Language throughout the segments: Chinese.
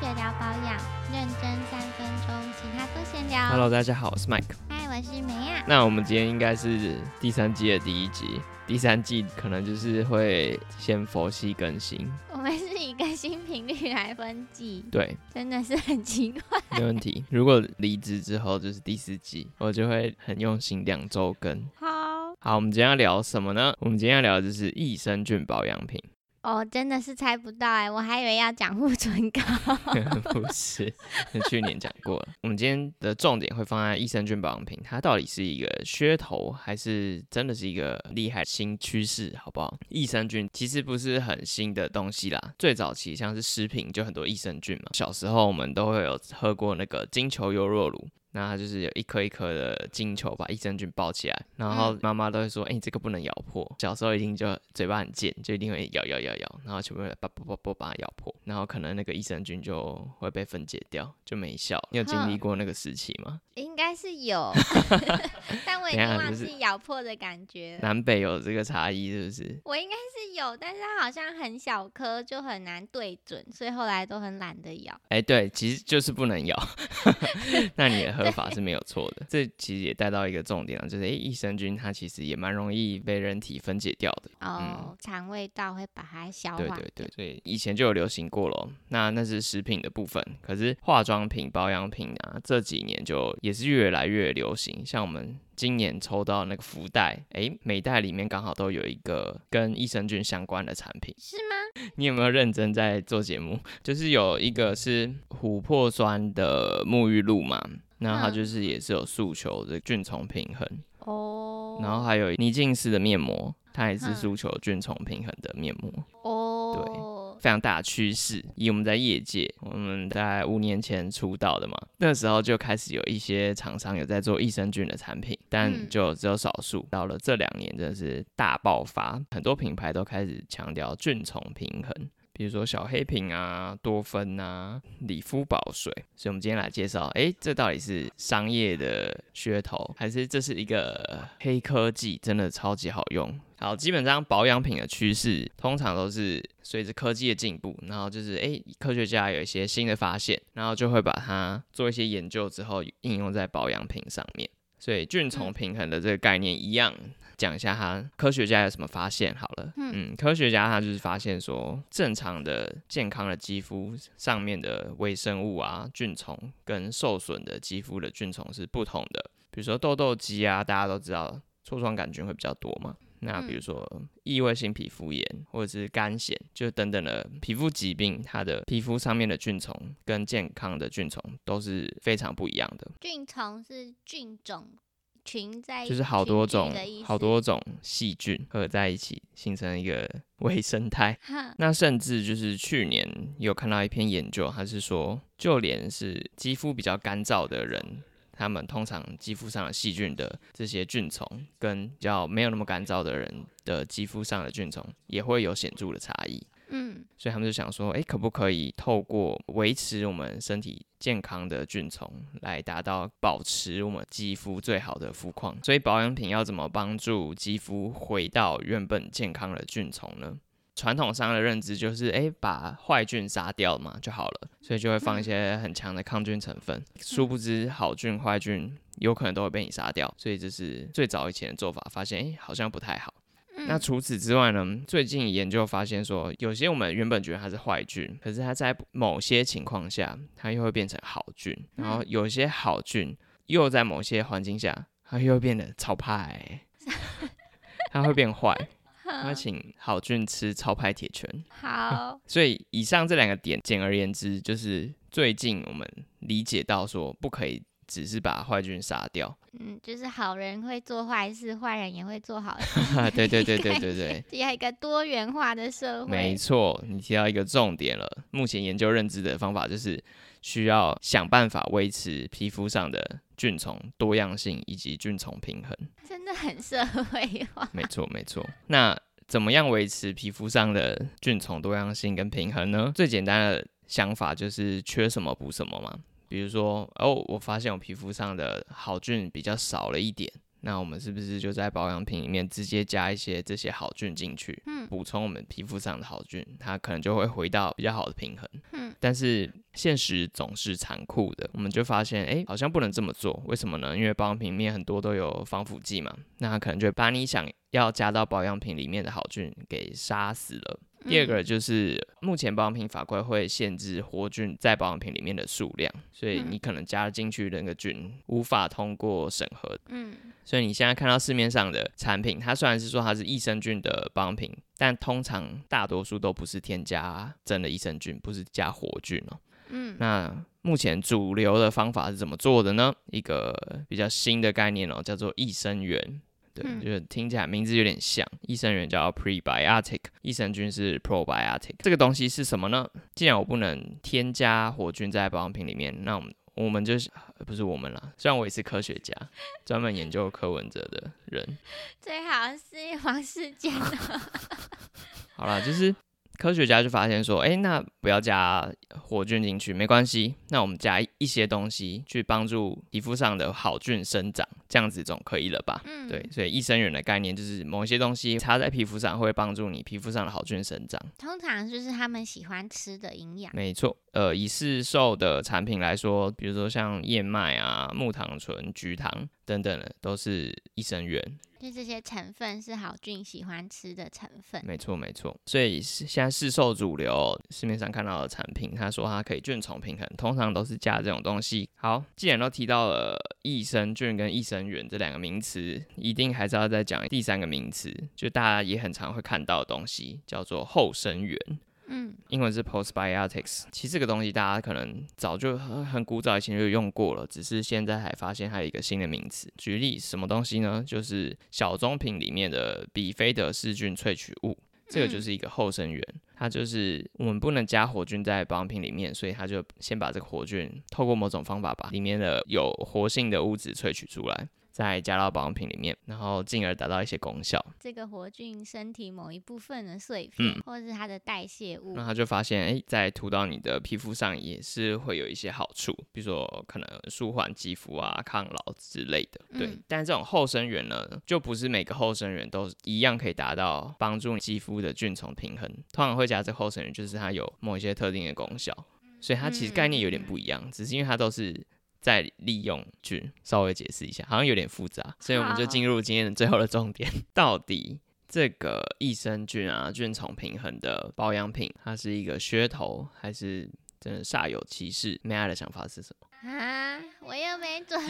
学聊保养，认真三分钟，其他都闲聊。Hello，大家好，我是 Mike。嗨，我是梅亚。那我们今天应该是第三季的第一集，第三季可能就是会先佛系更新，我们是以更新频率来分季，对，真的是很奇怪。没问题。如果离职之后就是第四季，我就会很用心两周更。好，好，我们今天要聊什么呢？我们今天要聊的就是益生菌保养品，哦，真的是猜不到哎，我还以为要讲护唇膏。不是，去年讲过了。我们今天的重点会放在益生菌保养品，它到底是一个噱头，还是真的是一个厉害新趋势，好不好？益生菌其实不是很新的东西啦，最早期像是食品就很多益生菌嘛，小时候我们都会有喝过那个金球优酪乳。那它就是有一颗一颗的金球把益生菌包起来，然后妈妈都会说：“哎、你这个不能咬破。”小时候一定就嘴巴很贱，就一定会咬咬咬咬，然后全部把把把把把它咬破，然后可能那个益生菌就会被分解掉，就没效。你有经历过那个时期吗？应该是有 但我已经忘记咬破的感觉了。南北有这个差异是不是？我应该是有，但是它好像很小颗，就很难对准，所以后来都很懒得咬。哎、对，其实就是不能咬。那你的喝法是没有错的。这其实也带到一个重点了，就是哎，益生菌它其实也蛮容易被人体分解掉的。哦，肠胃道会把它消化。对对对，所以以前就有流行过咯。那那是食品的部分，可是化妆品、保养品啊，这几年就也是越来越流行。像我们今年抽到那个福袋，诶，每袋里面刚好都有一个跟益生菌相关的产品。是吗？你有没有认真在做节目？就是有一个是琥珀酸的沐浴露嘛，那它嗯就是也是有诉求的菌丛平衡。哦，然后还有泥净式的面膜，它也是嗯诉求菌丛平衡的面膜。哦，非常大的趋势。以我们在业界，我们在五年前出道的嘛，那时候就开始有一些厂商有在做益生菌的产品，但嗯就只有少数。到了这两年，真的是大爆发，很多品牌都开始强调菌虫平衡。比如说小黑瓶啊、多芬啊、理肤宝水，所以我们今天来介绍，诶，这到底是商业的噱头，还是这是一个黑科技，真的超级好用？好，基本上保养品的趋势通常都是随着科技的进步，然后就是诶，科学家有一些新的发现，然后就会把它做一些研究之后应用在保养品上面。所以菌丛平衡的这个概念一样，讲一下他科学家有什么发现好了。嗯嗯，科学家他就是发现说，正常的健康的肌肤上面的微生物啊菌丛跟受损的肌肤的菌丛是不同的。比如说痘痘肌啊，大家都知道痤疮杆菌会比较多嘛。那比如说异位性皮肤炎或者是肝癣，就等等的皮肤疾病，它的皮肤上面的菌丛跟健康的菌丛都是非常不一样的。菌丛是菌种群在就是好多群种的好多种细菌合在一起，形成一个微生态。那甚至就是去年有看到一篇研究，它是说，就连是肌肤比较干燥的人，他们通常肌肤上的细菌的这些菌虫，跟比较没有那么干燥的人的肌肤上的菌虫，也会有显著的差异。嗯所以他们就想说，诶，可不可以透过维持我们身体健康的菌虫，来达到保持我们肌肤最好的肤况？所以保养品要怎么帮助肌肤回到原本健康的菌虫呢？传统上的认知就是，诶，把坏菌杀掉嘛就好了，所以就会放一些很强的抗菌成分。殊不知，好菌坏菌有可能都会被你杀掉，所以这是最早以前的做法，发现诶好像不太好。那嗯除此之外呢？最近研究发现说，有些我们原本觉得它是坏菌，可是它在某些情况下，它又会变成好菌。然后有些好菌又在某些环境下，它又会变得超派，它会变坏。它会请好菌吃超派铁拳。好，所以以上这两个点，简而言之，就是最近我们理解到说，不可以只是把坏菌杀掉。嗯，就是好人会做坏事，坏人也会做好事，对对对对对对。要一个多元化的社会。没错，你提到一个重点了。目前研究认知的方法就是需要想办法维持皮肤上的菌丛多样性以及菌丛平衡。真的很社会化。没错，没错。那怎么样维持皮肤上的菌丛多样性跟平衡呢？最简单的想法就是缺什么补什么嘛。比如说，哦，我发现我皮肤上的好菌比较少了一点，那我们是不是就在保养品里面直接加一些这些好菌进去，嗯补充我们皮肤上的好菌，它可能就会回到比较好的平衡。嗯，但是现实总是残酷的，我们就发现，哎，好像不能这么做。为什么呢？因为保养品里面很多都有防腐剂嘛，那它可能就把你想要加到保养品里面的好菌给杀死了。第二个就是目前保养品法规会限制活菌在保养品里面的数量，所以你可能加进去的那个菌无法通过审核。嗯，所以你现在看到市面上的产品，它虽然是说它是益生菌的保养品，但通常大多数都不是添加真的益生菌，不是加活菌哦。嗯，那目前主流的方法是怎么做的呢？一个比较新的概念哦，叫做益生元。对，就是听起来名字有点像，益生元叫 prebiotic，益生菌是 probiotic。这个东西是什么呢？既然我不能添加活菌在保养品里面，那我们我们就是不是我们了。虽然我也是科学家，专门研究柯文哲的人，最好是王世坚的。好了，就是。科学家就发现说，哎，那不要加活菌进去，没关系。那我们加一些东西去帮助皮肤上的好菌生长，这样子总可以了吧？嗯，对。所以益生元的概念就是某些东西擦在皮肤上会帮助你皮肤上的好菌生长。通常就是他们喜欢吃的营养。没错。呃，以市售的产品来说，比如说像燕麦啊、木糖醇、菊糖等等的，都是益生元。就这些成分是好菌喜欢吃的成分，没错没错。所以现在市售主流市面上看到的产品，他说它可以菌虫平衡，通常都是加这种东西。好，既然都提到了益生菌跟益生元这两个名词，一定还是要再讲第三个名词，就大家也很常会看到的东西，叫做后生元。嗯，英文是 postbiotics。其实这个东西大家可能早就很很古早以前就用过了，只是现在还发现它有一个新的名词。举例，什么东西呢？就是小棕瓶里面的比菲德氏菌萃取物，这个就是一个后生元。它就是我们不能加活菌在保养品里面，所以它就先把这个活菌透过某种方法把里面的有活性的物质萃取出来。再加到保养品里面，然后进而达到一些功效。这个活菌身体某一部分的碎片，或者是它的代谢物，那他就发现，哎，在涂到你的皮肤上也是会有一些好处，比如说可能舒缓肌肤啊、抗老之类的。对，但这种后生元呢，就不是每个后生元都一样可以达到帮助肌肤的菌虫平衡。通常会加这后生元，就是它有某一些特定的功效，所以它其实概念有点不一样，只是因为它都是。再利用菌，稍微解释一下，好像有点复杂，所以我们就进入今天的最后的重点。到底这个益生菌啊，菌丛平衡的保养品，它是一个噱头，还是真的煞有其事？梅爱的想法是什么？啊，我又没准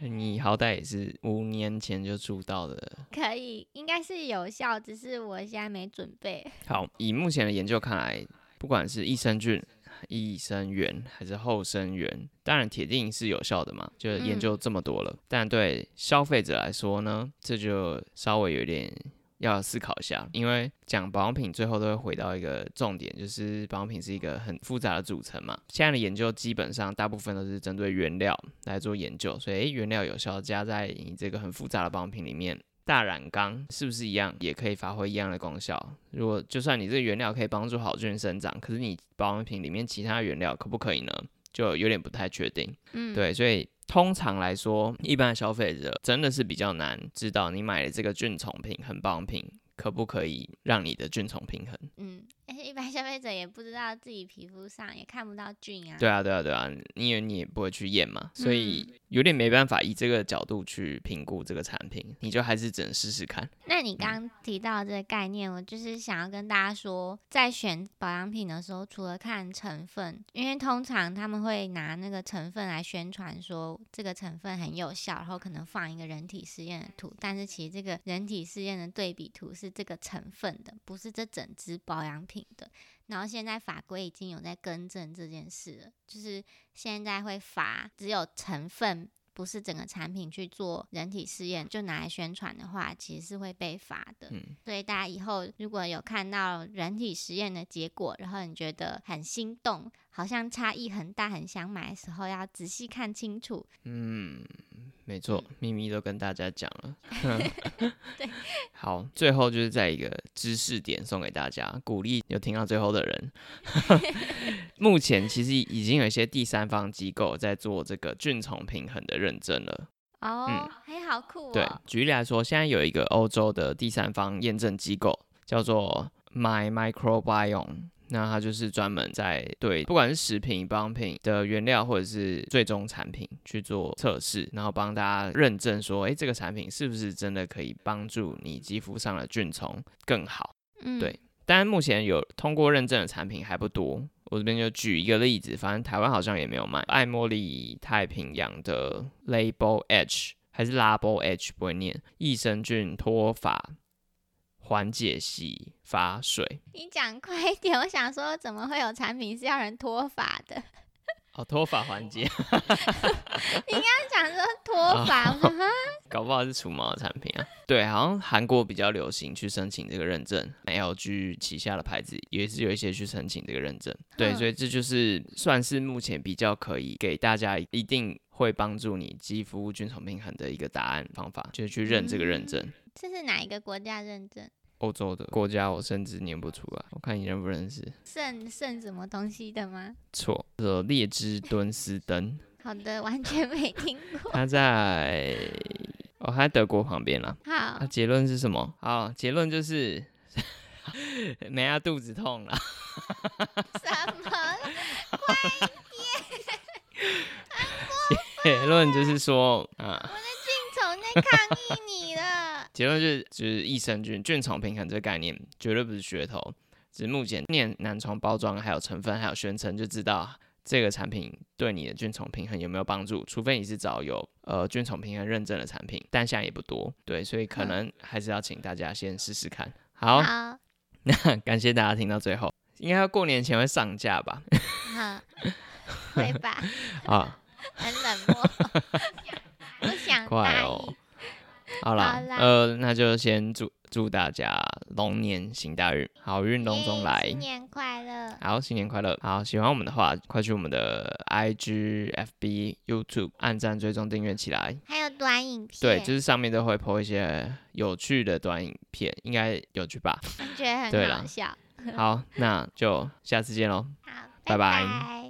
备。你好歹也是五年前就出道的，可以，应该是有效，只是我现在没准备。好，以目前的研究看来，不管是益生菌。益生元还是后生元，当然铁定是有效的嘛，就研究这么多了。但对消费者来说呢，这就稍微有点要思考一下，因为讲保养品最后都会回到一个重点，就是保养品是一个很复杂的组成嘛。现在的研究基本上大部分都是针对原料来做研究，所以诶，原料有效加在你这个很复杂的保养品里面。大染缸是不是一样，也可以发挥一样的功效？如果就算你这个原料可以帮助好菌生长，可是你保养品里面其他原料可不可以呢？就有点不太确定。嗯，对，所以通常来说，一般消费者真的是比较难知道你买的这个菌虫品很保养品可不可以让你的菌虫平衡。嗯。一般消费者也不知道自己皮肤上也看不到菌啊。对啊，对啊，对啊，因为你也不会去验嘛，所以有点没办法以这个角度去评估这个产品，你就还是只能试试看。那你刚刚提到这个概念，我就是想要跟大家说，在选保养品的时候，除了看成分，因为通常他们会拿那个成分来宣传说这个成分很有效，然后可能放一个人体试验的图，但是其实这个人体试验的对比图是这个成分的，不是这整支保养品。的，然后现在法规已经有在更正这件事了，就是现在会罚只有成分，不是整个产品去做人体试验就拿来宣传的话，其实是会被罚的。嗯，所以大家以后如果有看到人体实验的结果，然后你觉得很心动，好像差异很大，很想买的时候，要仔细看清楚。嗯。没错，秘密都跟大家讲了。对，好，最后就是在一个知识点送给大家，鼓励有听到最后的人。目前其实已经有一些第三方机构在做这个菌虫平衡的认证了。哦，还好酷。对，举例来说，现在有一个欧洲的第三方验证机构叫做 My Microbiome。那它就是专门在对不管是食品、保养品的原料或者是最终产品去做测试，然后帮大家认证说，哎，这个产品是不是真的可以帮助你肌肤上的菌虫更好？嗯，对当然，目前有通过认证的产品还不多。我这边就举一个例子，反正台湾好像也没有卖。爱茉莉太平洋的 Label H 还是 Label H 不会念，益生菌脱发缓解洗发水。你讲快一点，我想说怎么会有产品是要人脱发的？哦，脱发缓解，讲说 脱发，我说哈搞不好是除毛的产品啊。对，好像韩国比较流行去申请这个认证，LG 旗下的牌子也是有一些去申请这个认证。对，嗯所以这就是算是目前比较可以给大家一定会帮助你肌肤菌丛平衡的一个答案方法，就是去认这个认证。这是哪一个国家认证？欧洲的国家我甚至念不出来，我看你认不认识？圣圣什么东西的吗？错，叫做列支敦斯登，好的，完全没听过。他在哦，他在德国旁边啦。好啊，，结论是什么？好，结论就是 梅亚肚子痛了。什么？快点 结论就是说，啊，病虫在抗议你了。结论就是就是益生菌菌虫平衡这个概念绝对不是噱头，只是目前念南从包装还有成分还有宣称就知道这个产品对你的菌虫平衡有没有帮助，除非你是找有呃菌虫平衡认证的产品，但现在也不多，对，所以可能还是要请大家先试试看。好，好，那感谢大家听到最后，应该要过年前会上架吧？好，会吧？啊，很冷漠，不想快答哦应。好啦，好啦呃，那就先祝祝大家龙年行大运，好运隆中来。新年快乐！好，新年快乐！好，喜欢我们的话，快去我们的 IG、FB、YouTube 按赞、追踪、订阅起来。还有短影片，对，就是上面都会 po 一些有趣的短影片，应该有趣吧？觉得对啦很好笑。好，那就下次见喽。好，拜拜拜